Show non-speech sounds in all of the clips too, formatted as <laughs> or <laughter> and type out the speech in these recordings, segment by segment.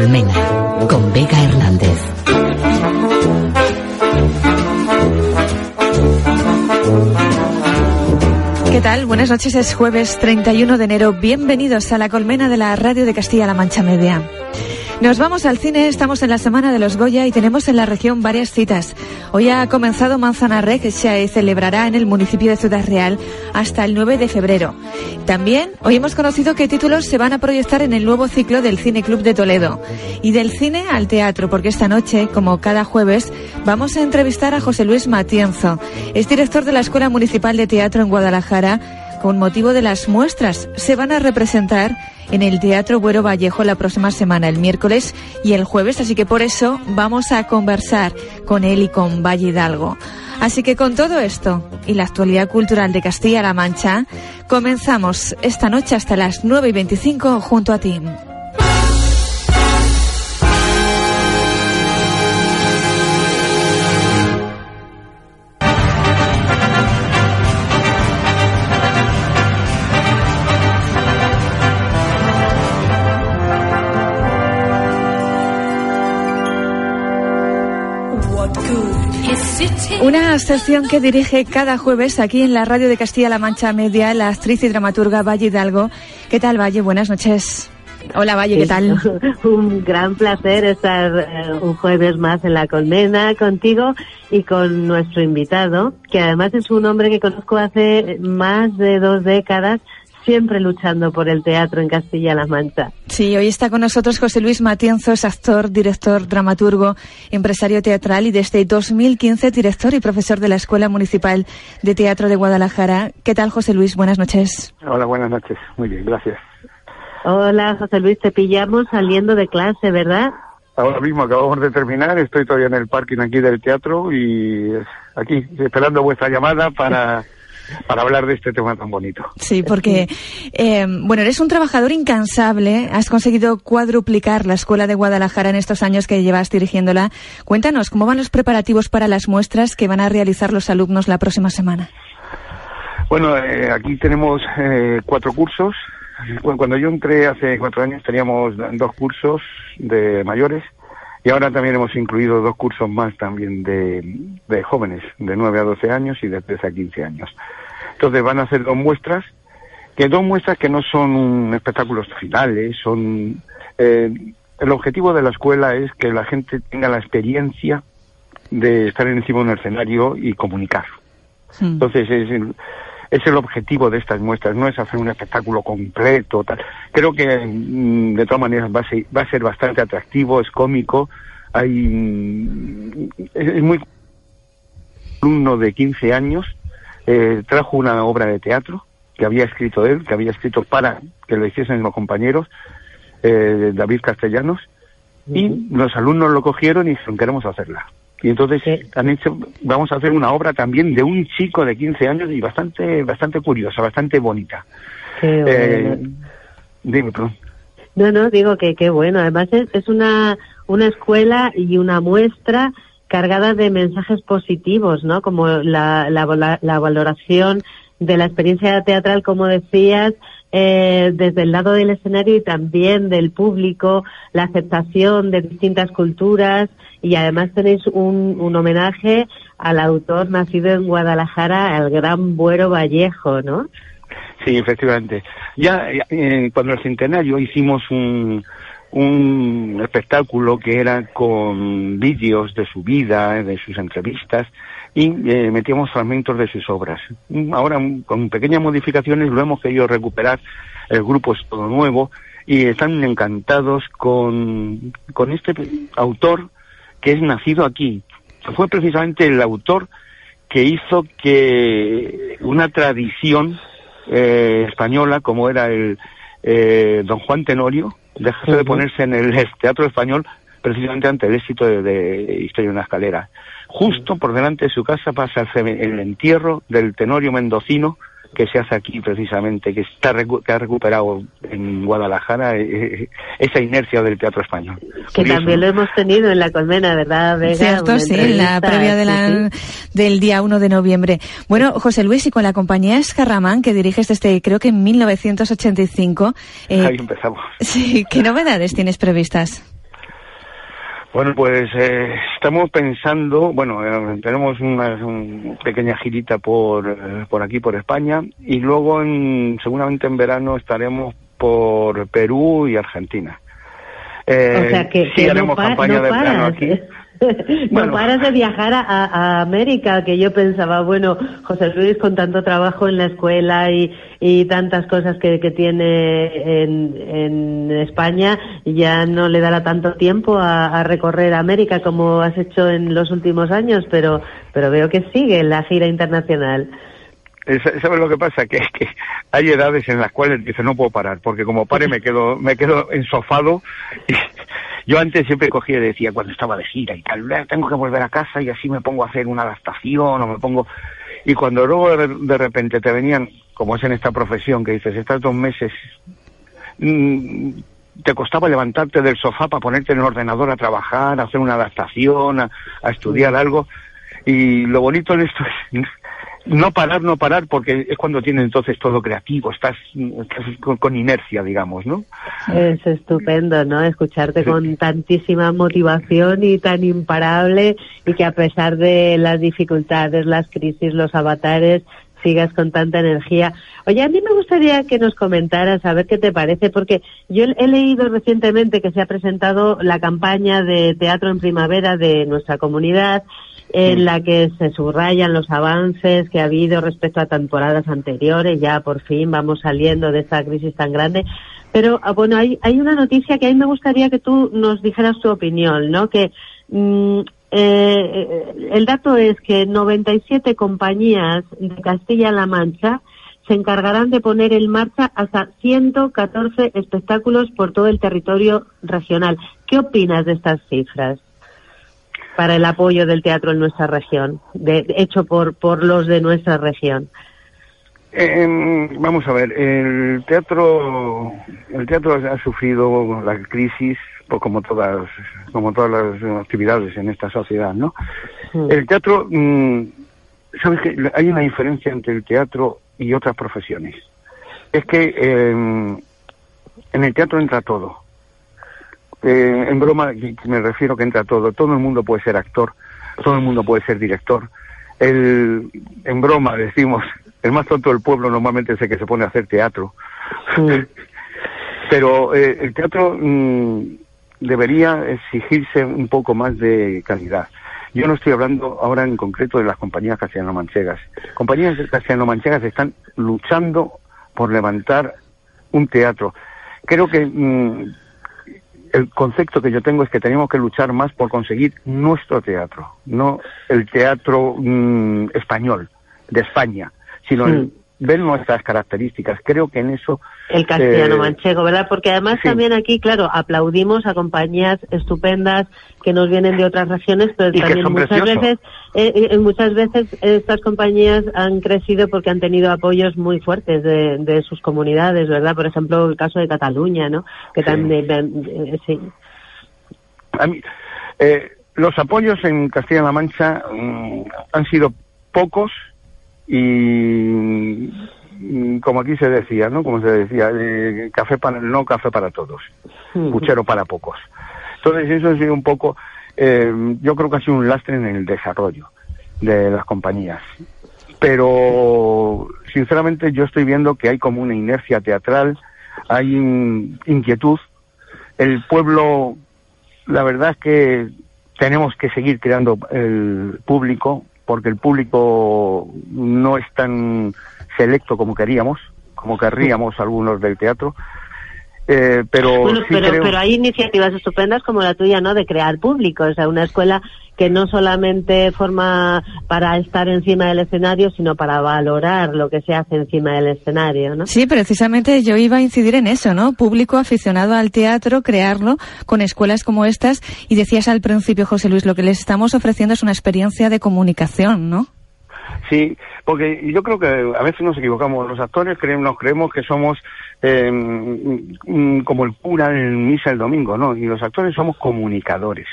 Colmena, con Vega Hernández. ¿Qué tal? Buenas noches, es jueves 31 de enero. Bienvenidos a la colmena de la radio de Castilla-La Mancha Media. Nos vamos al cine, estamos en la semana de los Goya y tenemos en la región varias citas. Hoy ha comenzado Manzana Rec, que se celebrará en el municipio de Ciudad Real hasta el 9 de febrero. También hoy hemos conocido qué títulos se van a proyectar en el nuevo ciclo del Cine Club de Toledo. Y del cine al teatro, porque esta noche, como cada jueves, vamos a entrevistar a José Luis Matienzo. Es director de la Escuela Municipal de Teatro en Guadalajara con motivo de las muestras. Se van a representar en el Teatro Buero Vallejo la próxima semana, el miércoles y el jueves, así que por eso vamos a conversar con él y con Valle Hidalgo. Así que con todo esto y la actualidad cultural de Castilla-La Mancha, comenzamos esta noche hasta las 9 y 25 junto a ti. Sección que dirige cada jueves aquí en la radio de Castilla-La Mancha Media la actriz y dramaturga Valle Hidalgo. ¿Qué tal, Valle? Buenas noches. Hola, Valle, ¿qué tal? <laughs> un gran placer estar eh, un jueves más en la colmena contigo y con nuestro invitado, que además es un hombre que conozco hace más de dos décadas siempre luchando por el teatro en Castilla-La Mancha. Sí, hoy está con nosotros José Luis Matienzo, es actor, director, dramaturgo, empresario teatral y desde 2015 director y profesor de la Escuela Municipal de Teatro de Guadalajara. ¿Qué tal, José Luis? Buenas noches. Hola, buenas noches. Muy bien, gracias. Hola, José Luis, te pillamos saliendo de clase, ¿verdad? Ahora mismo acabamos de terminar, estoy todavía en el parking aquí del teatro y aquí esperando vuestra llamada para para hablar de este tema tan bonito. Sí, porque, eh, bueno, eres un trabajador incansable, has conseguido cuadruplicar la Escuela de Guadalajara en estos años que llevas dirigiéndola. Cuéntanos, ¿cómo van los preparativos para las muestras que van a realizar los alumnos la próxima semana? Bueno, eh, aquí tenemos eh, cuatro cursos. Cuando yo entré hace cuatro años teníamos dos cursos de mayores y ahora también hemos incluido dos cursos más también de, de jóvenes, de 9 a 12 años y de 13 a 15 años. Entonces van a hacer dos muestras, que dos muestras que no son espectáculos finales, son... Eh, el objetivo de la escuela es que la gente tenga la experiencia de estar encima de un escenario y comunicar. Entonces es es el objetivo de estas muestras, no es hacer un espectáculo completo. Tal. Creo que mm, de todas maneras va a, ser, va a ser bastante atractivo, es cómico, hay mm, es, muy alumno de 15 años eh, trajo una obra de teatro que había escrito él, que había escrito para que lo hiciesen los compañeros, eh, David Castellanos, y los alumnos lo cogieron y dijeron, queremos hacerla. Y entonces han hecho, vamos a hacer una obra también de un chico de 15 años y bastante, bastante curiosa, bastante bonita. Eh, dime, perdón. No, no, digo que qué bueno. Además es, es una, una escuela y una muestra cargada de mensajes positivos, ¿no? Como la, la, la valoración de la experiencia teatral, como decías, eh, desde el lado del escenario y también del público, la aceptación de distintas culturas y además tenéis un, un homenaje al autor nacido en Guadalajara, al gran Buero Vallejo, ¿no? Sí, efectivamente. Ya eh, cuando el centenario hicimos un, un espectáculo que era con vídeos de su vida, de sus entrevistas, y eh, metíamos fragmentos de sus obras. Ahora, con pequeñas modificaciones, lo hemos querido recuperar. El grupo es todo nuevo y están encantados con, con este autor que es nacido aquí. Fue precisamente el autor que hizo que una tradición eh, española, como era el eh, don Juan Tenorio, dejase de ponerse en el <laughs> teatro español precisamente ante el éxito de, Historia de una escalera. Justo por delante de su casa pasa el, entierro del Tenorio Mendocino, que se hace aquí precisamente, que está que ha recuperado en Guadalajara eh, eh, esa inercia del teatro español. Que también lo hemos tenido en la colmena, ¿verdad? Vega? Cierto, sí, en la previa de la, del día 1 de noviembre. Bueno, José Luis, y con la compañía Escarramán, que diriges desde creo que en 1985. Eh, Ahí empezamos. <laughs> Sí, ¿qué novedades tienes previstas? Bueno, pues eh, estamos pensando, bueno, eh, tenemos una, pequeña girita por, eh, por aquí, por España, y luego en, seguramente en verano estaremos por Perú y Argentina. o sea que, sí haremos campaña de verano aquí. No paras de viajar a, América, que yo pensaba, bueno, José Luis con tanto trabajo en la escuela y, y tantas cosas que, que tiene en, en, España, ya no le dará tanto tiempo a, recorrer América como has hecho en los últimos años, pero, pero veo que sigue la gira internacional. ¿Sabes lo que pasa? Que es que hay edades en las cuales dice no puedo parar, porque como pare me quedo, me quedo ensofado y, yo antes siempre cogía y decía, cuando estaba de gira y tal, tengo que volver a casa y así me pongo a hacer una adaptación o me pongo... Y cuando luego de, repente te venían, como es en esta profesión, que dices, estás dos meses, mm, te costaba levantarte del sofá para ponerte en el ordenador a trabajar, a hacer una adaptación, a, a estudiar algo. Y lo bonito en esto es no parar, no parar, porque es cuando tienes entonces todo creativo, estás, con, inercia, digamos, ¿no? Es estupendo, ¿no? Escucharte con tantísima motivación y tan imparable y que a pesar de las dificultades, las crisis, los avatares, sigas con tanta energía. Oye, a mí me gustaría que nos comentaras a ver qué te parece, porque yo he leído recientemente que se ha presentado la campaña de teatro en primavera de nuestra comunidad en la que se subrayan los avances que ha habido respecto a temporadas anteriores, ya por fin vamos saliendo de esta crisis tan grande. Pero ah, bueno, hay, hay una noticia que a mí me gustaría que tú nos dijeras tu opinión, ¿no? Que mm, eh, el dato es que 97 compañías de Castilla-La Mancha se encargarán de poner en marcha hasta 114 espectáculos por todo el territorio regional. ¿Qué opinas de estas cifras? para el apoyo del teatro en nuestra región, de, hecho por, por los de nuestra región? Vamos a ver, el teatro, el teatro ha sufrido la crisis, pues como todas, como todas las actividades en esta sociedad, ¿no? Mm. El teatro, mm, sabes que hay una diferencia entre el teatro y otras profesiones. Es que em, en el teatro entra todo. Eh, en broma me refiero que entra todo. Todo el mundo puede ser actor, todo el mundo puede ser director. El, en broma decimos, el más tonto del pueblo normalmente es el que se pone a hacer teatro. <laughs> Pero eh, el teatro mm, debería exigirse un poco más de calidad. Yo no estoy hablando ahora en concreto de las compañías castellano-manchegas. Compañías castellano-manchegas están luchando por levantar un teatro. Creo que mm, el concepto que yo tengo es que tenemos que luchar más por conseguir nuestro teatro, no el teatro mm, español, de España, sino el, ver nuestras características. Creo que en eso... El castellano eh, manchego, ¿verdad? Porque además también aquí, claro, aplaudimos a compañías estupendas que nos vienen de otras regiones, pero también muchas veces, eh, eh, muchas veces estas compañías han crecido porque han tenido apoyos muy fuertes de, sus comunidades, ¿verdad? Por ejemplo, el caso de Cataluña, ¿no? Que también, sí. A mí, los apoyos en Castilla-La Mancha mm, han sido pocos y como aquí se decía, ¿no? Como se decía, eh, café para no café para todos, puchero para pocos. Entonces eso ha sido un poco, eh, yo creo que ha sido un lastre en el desarrollo de las compañías. Pero sinceramente yo estoy viendo que hay como una inercia teatral, hay inquietud. El pueblo, la verdad es que tenemos que seguir creando el público, porque el público no es tan selecto como queríamos, como querríamos algunos del teatro. Eh, pero, pero, hay iniciativas estupendas como la tuya, ¿no? De crear público, o sea, una escuela que no solamente forma para estar encima del escenario, sino para valorar lo que se hace encima del escenario, ¿no? Sí, precisamente yo iba a incidir en eso, ¿no? Público aficionado al teatro, crearlo con escuelas como estas. Y decías al principio, José Luis, lo que les estamos ofreciendo es una experiencia de comunicación, ¿no? Sí, porque yo creo que a veces nos equivocamos. Los actores creemos, nos creemos que somos eh, como el cura en misa el domingo, ¿no? Y los actores somos comunicadores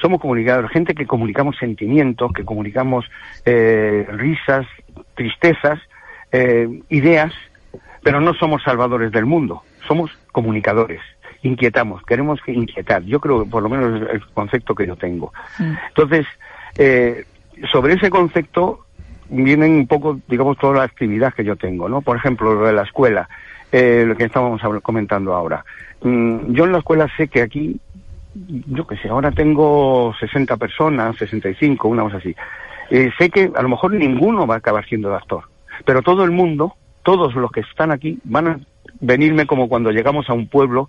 somos comunicadores, gente que comunicamos sentimientos, que comunicamos eh, risas, tristezas, eh, ideas, pero no somos salvadores del mundo, somos comunicadores. inquietamos, queremos inquietar. Yo creo que por lo menos es el concepto que yo tengo. Entonces, eh, sobre ese concepto vienen un poco, digamos, toda la actividad que yo tengo, ¿no? Por ejemplo, lo de la escuela, eh, lo que estábamos comentando ahora. Mm, yo en la escuela sé que aquí, yo que sé, ahora tengo 60 personas, 65, una cosa así. Eh, sé que a lo mejor ninguno va a acabar siendo actor, pero todo el mundo, todos los que están aquí, van a venirme como cuando llegamos a un pueblo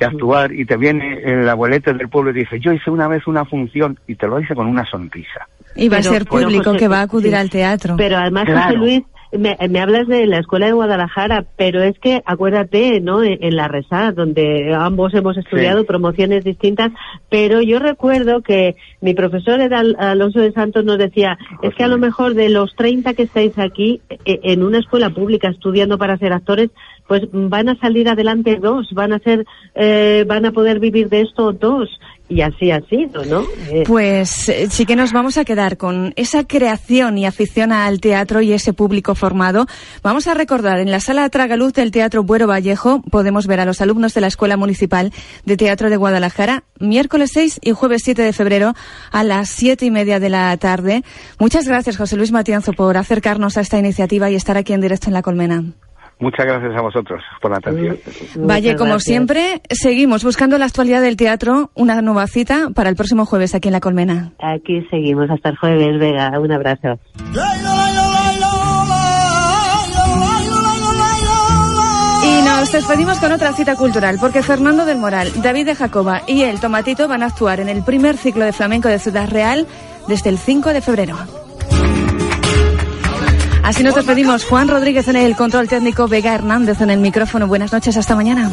y actuar y te viene el abuelete del pueblo y dice, yo hice una vez una función y te lo dice con una sonrisa. Y va a ser público que va a acudir al teatro. Pero además, José Luis, me, hablas de la escuela de Guadalajara, pero es que acuérdate, ¿no? En, la RESA, donde ambos hemos estudiado promociones distintas, pero yo recuerdo que mi profesor era Alonso de Santos nos decía, es que a lo mejor de los 30 que estáis aquí e, en una escuela pública estudiando para ser actores, pues van a salir adelante dos, van a ser, eh, van a poder vivir de esto dos y así ha sido, ¿no? Eh, pues eh, sí que nos vamos a quedar con esa creación y afición al teatro y ese público formado. Vamos a recordar, en la sala Tragaluz del Teatro Buero Vallejo podemos ver a los alumnos de la Escuela Municipal de Teatro de Guadalajara miércoles 6 y jueves 7 de febrero a las siete y media de la tarde. Muchas gracias, José Luis Matianzo, por acercarnos a esta iniciativa y estar aquí en directo en La Colmena. Muchas gracias a vosotros por la atención. Valle, como siempre, seguimos buscando la actualidad del teatro, una nueva cita para el próximo jueves aquí en La Colmena. Aquí seguimos hasta el jueves, Vega, un abrazo. Y nos despedimos con otra cita cultural, porque Fernando del Moral, David de Jacoba y el Tomatito van a actuar en el primer ciclo de flamenco de Ciudad Real desde el 5 de febrero. Así nos despedimos. Juan Rodríguez en el control técnico, Vega Hernández en el micrófono. Buenas noches, hasta mañana.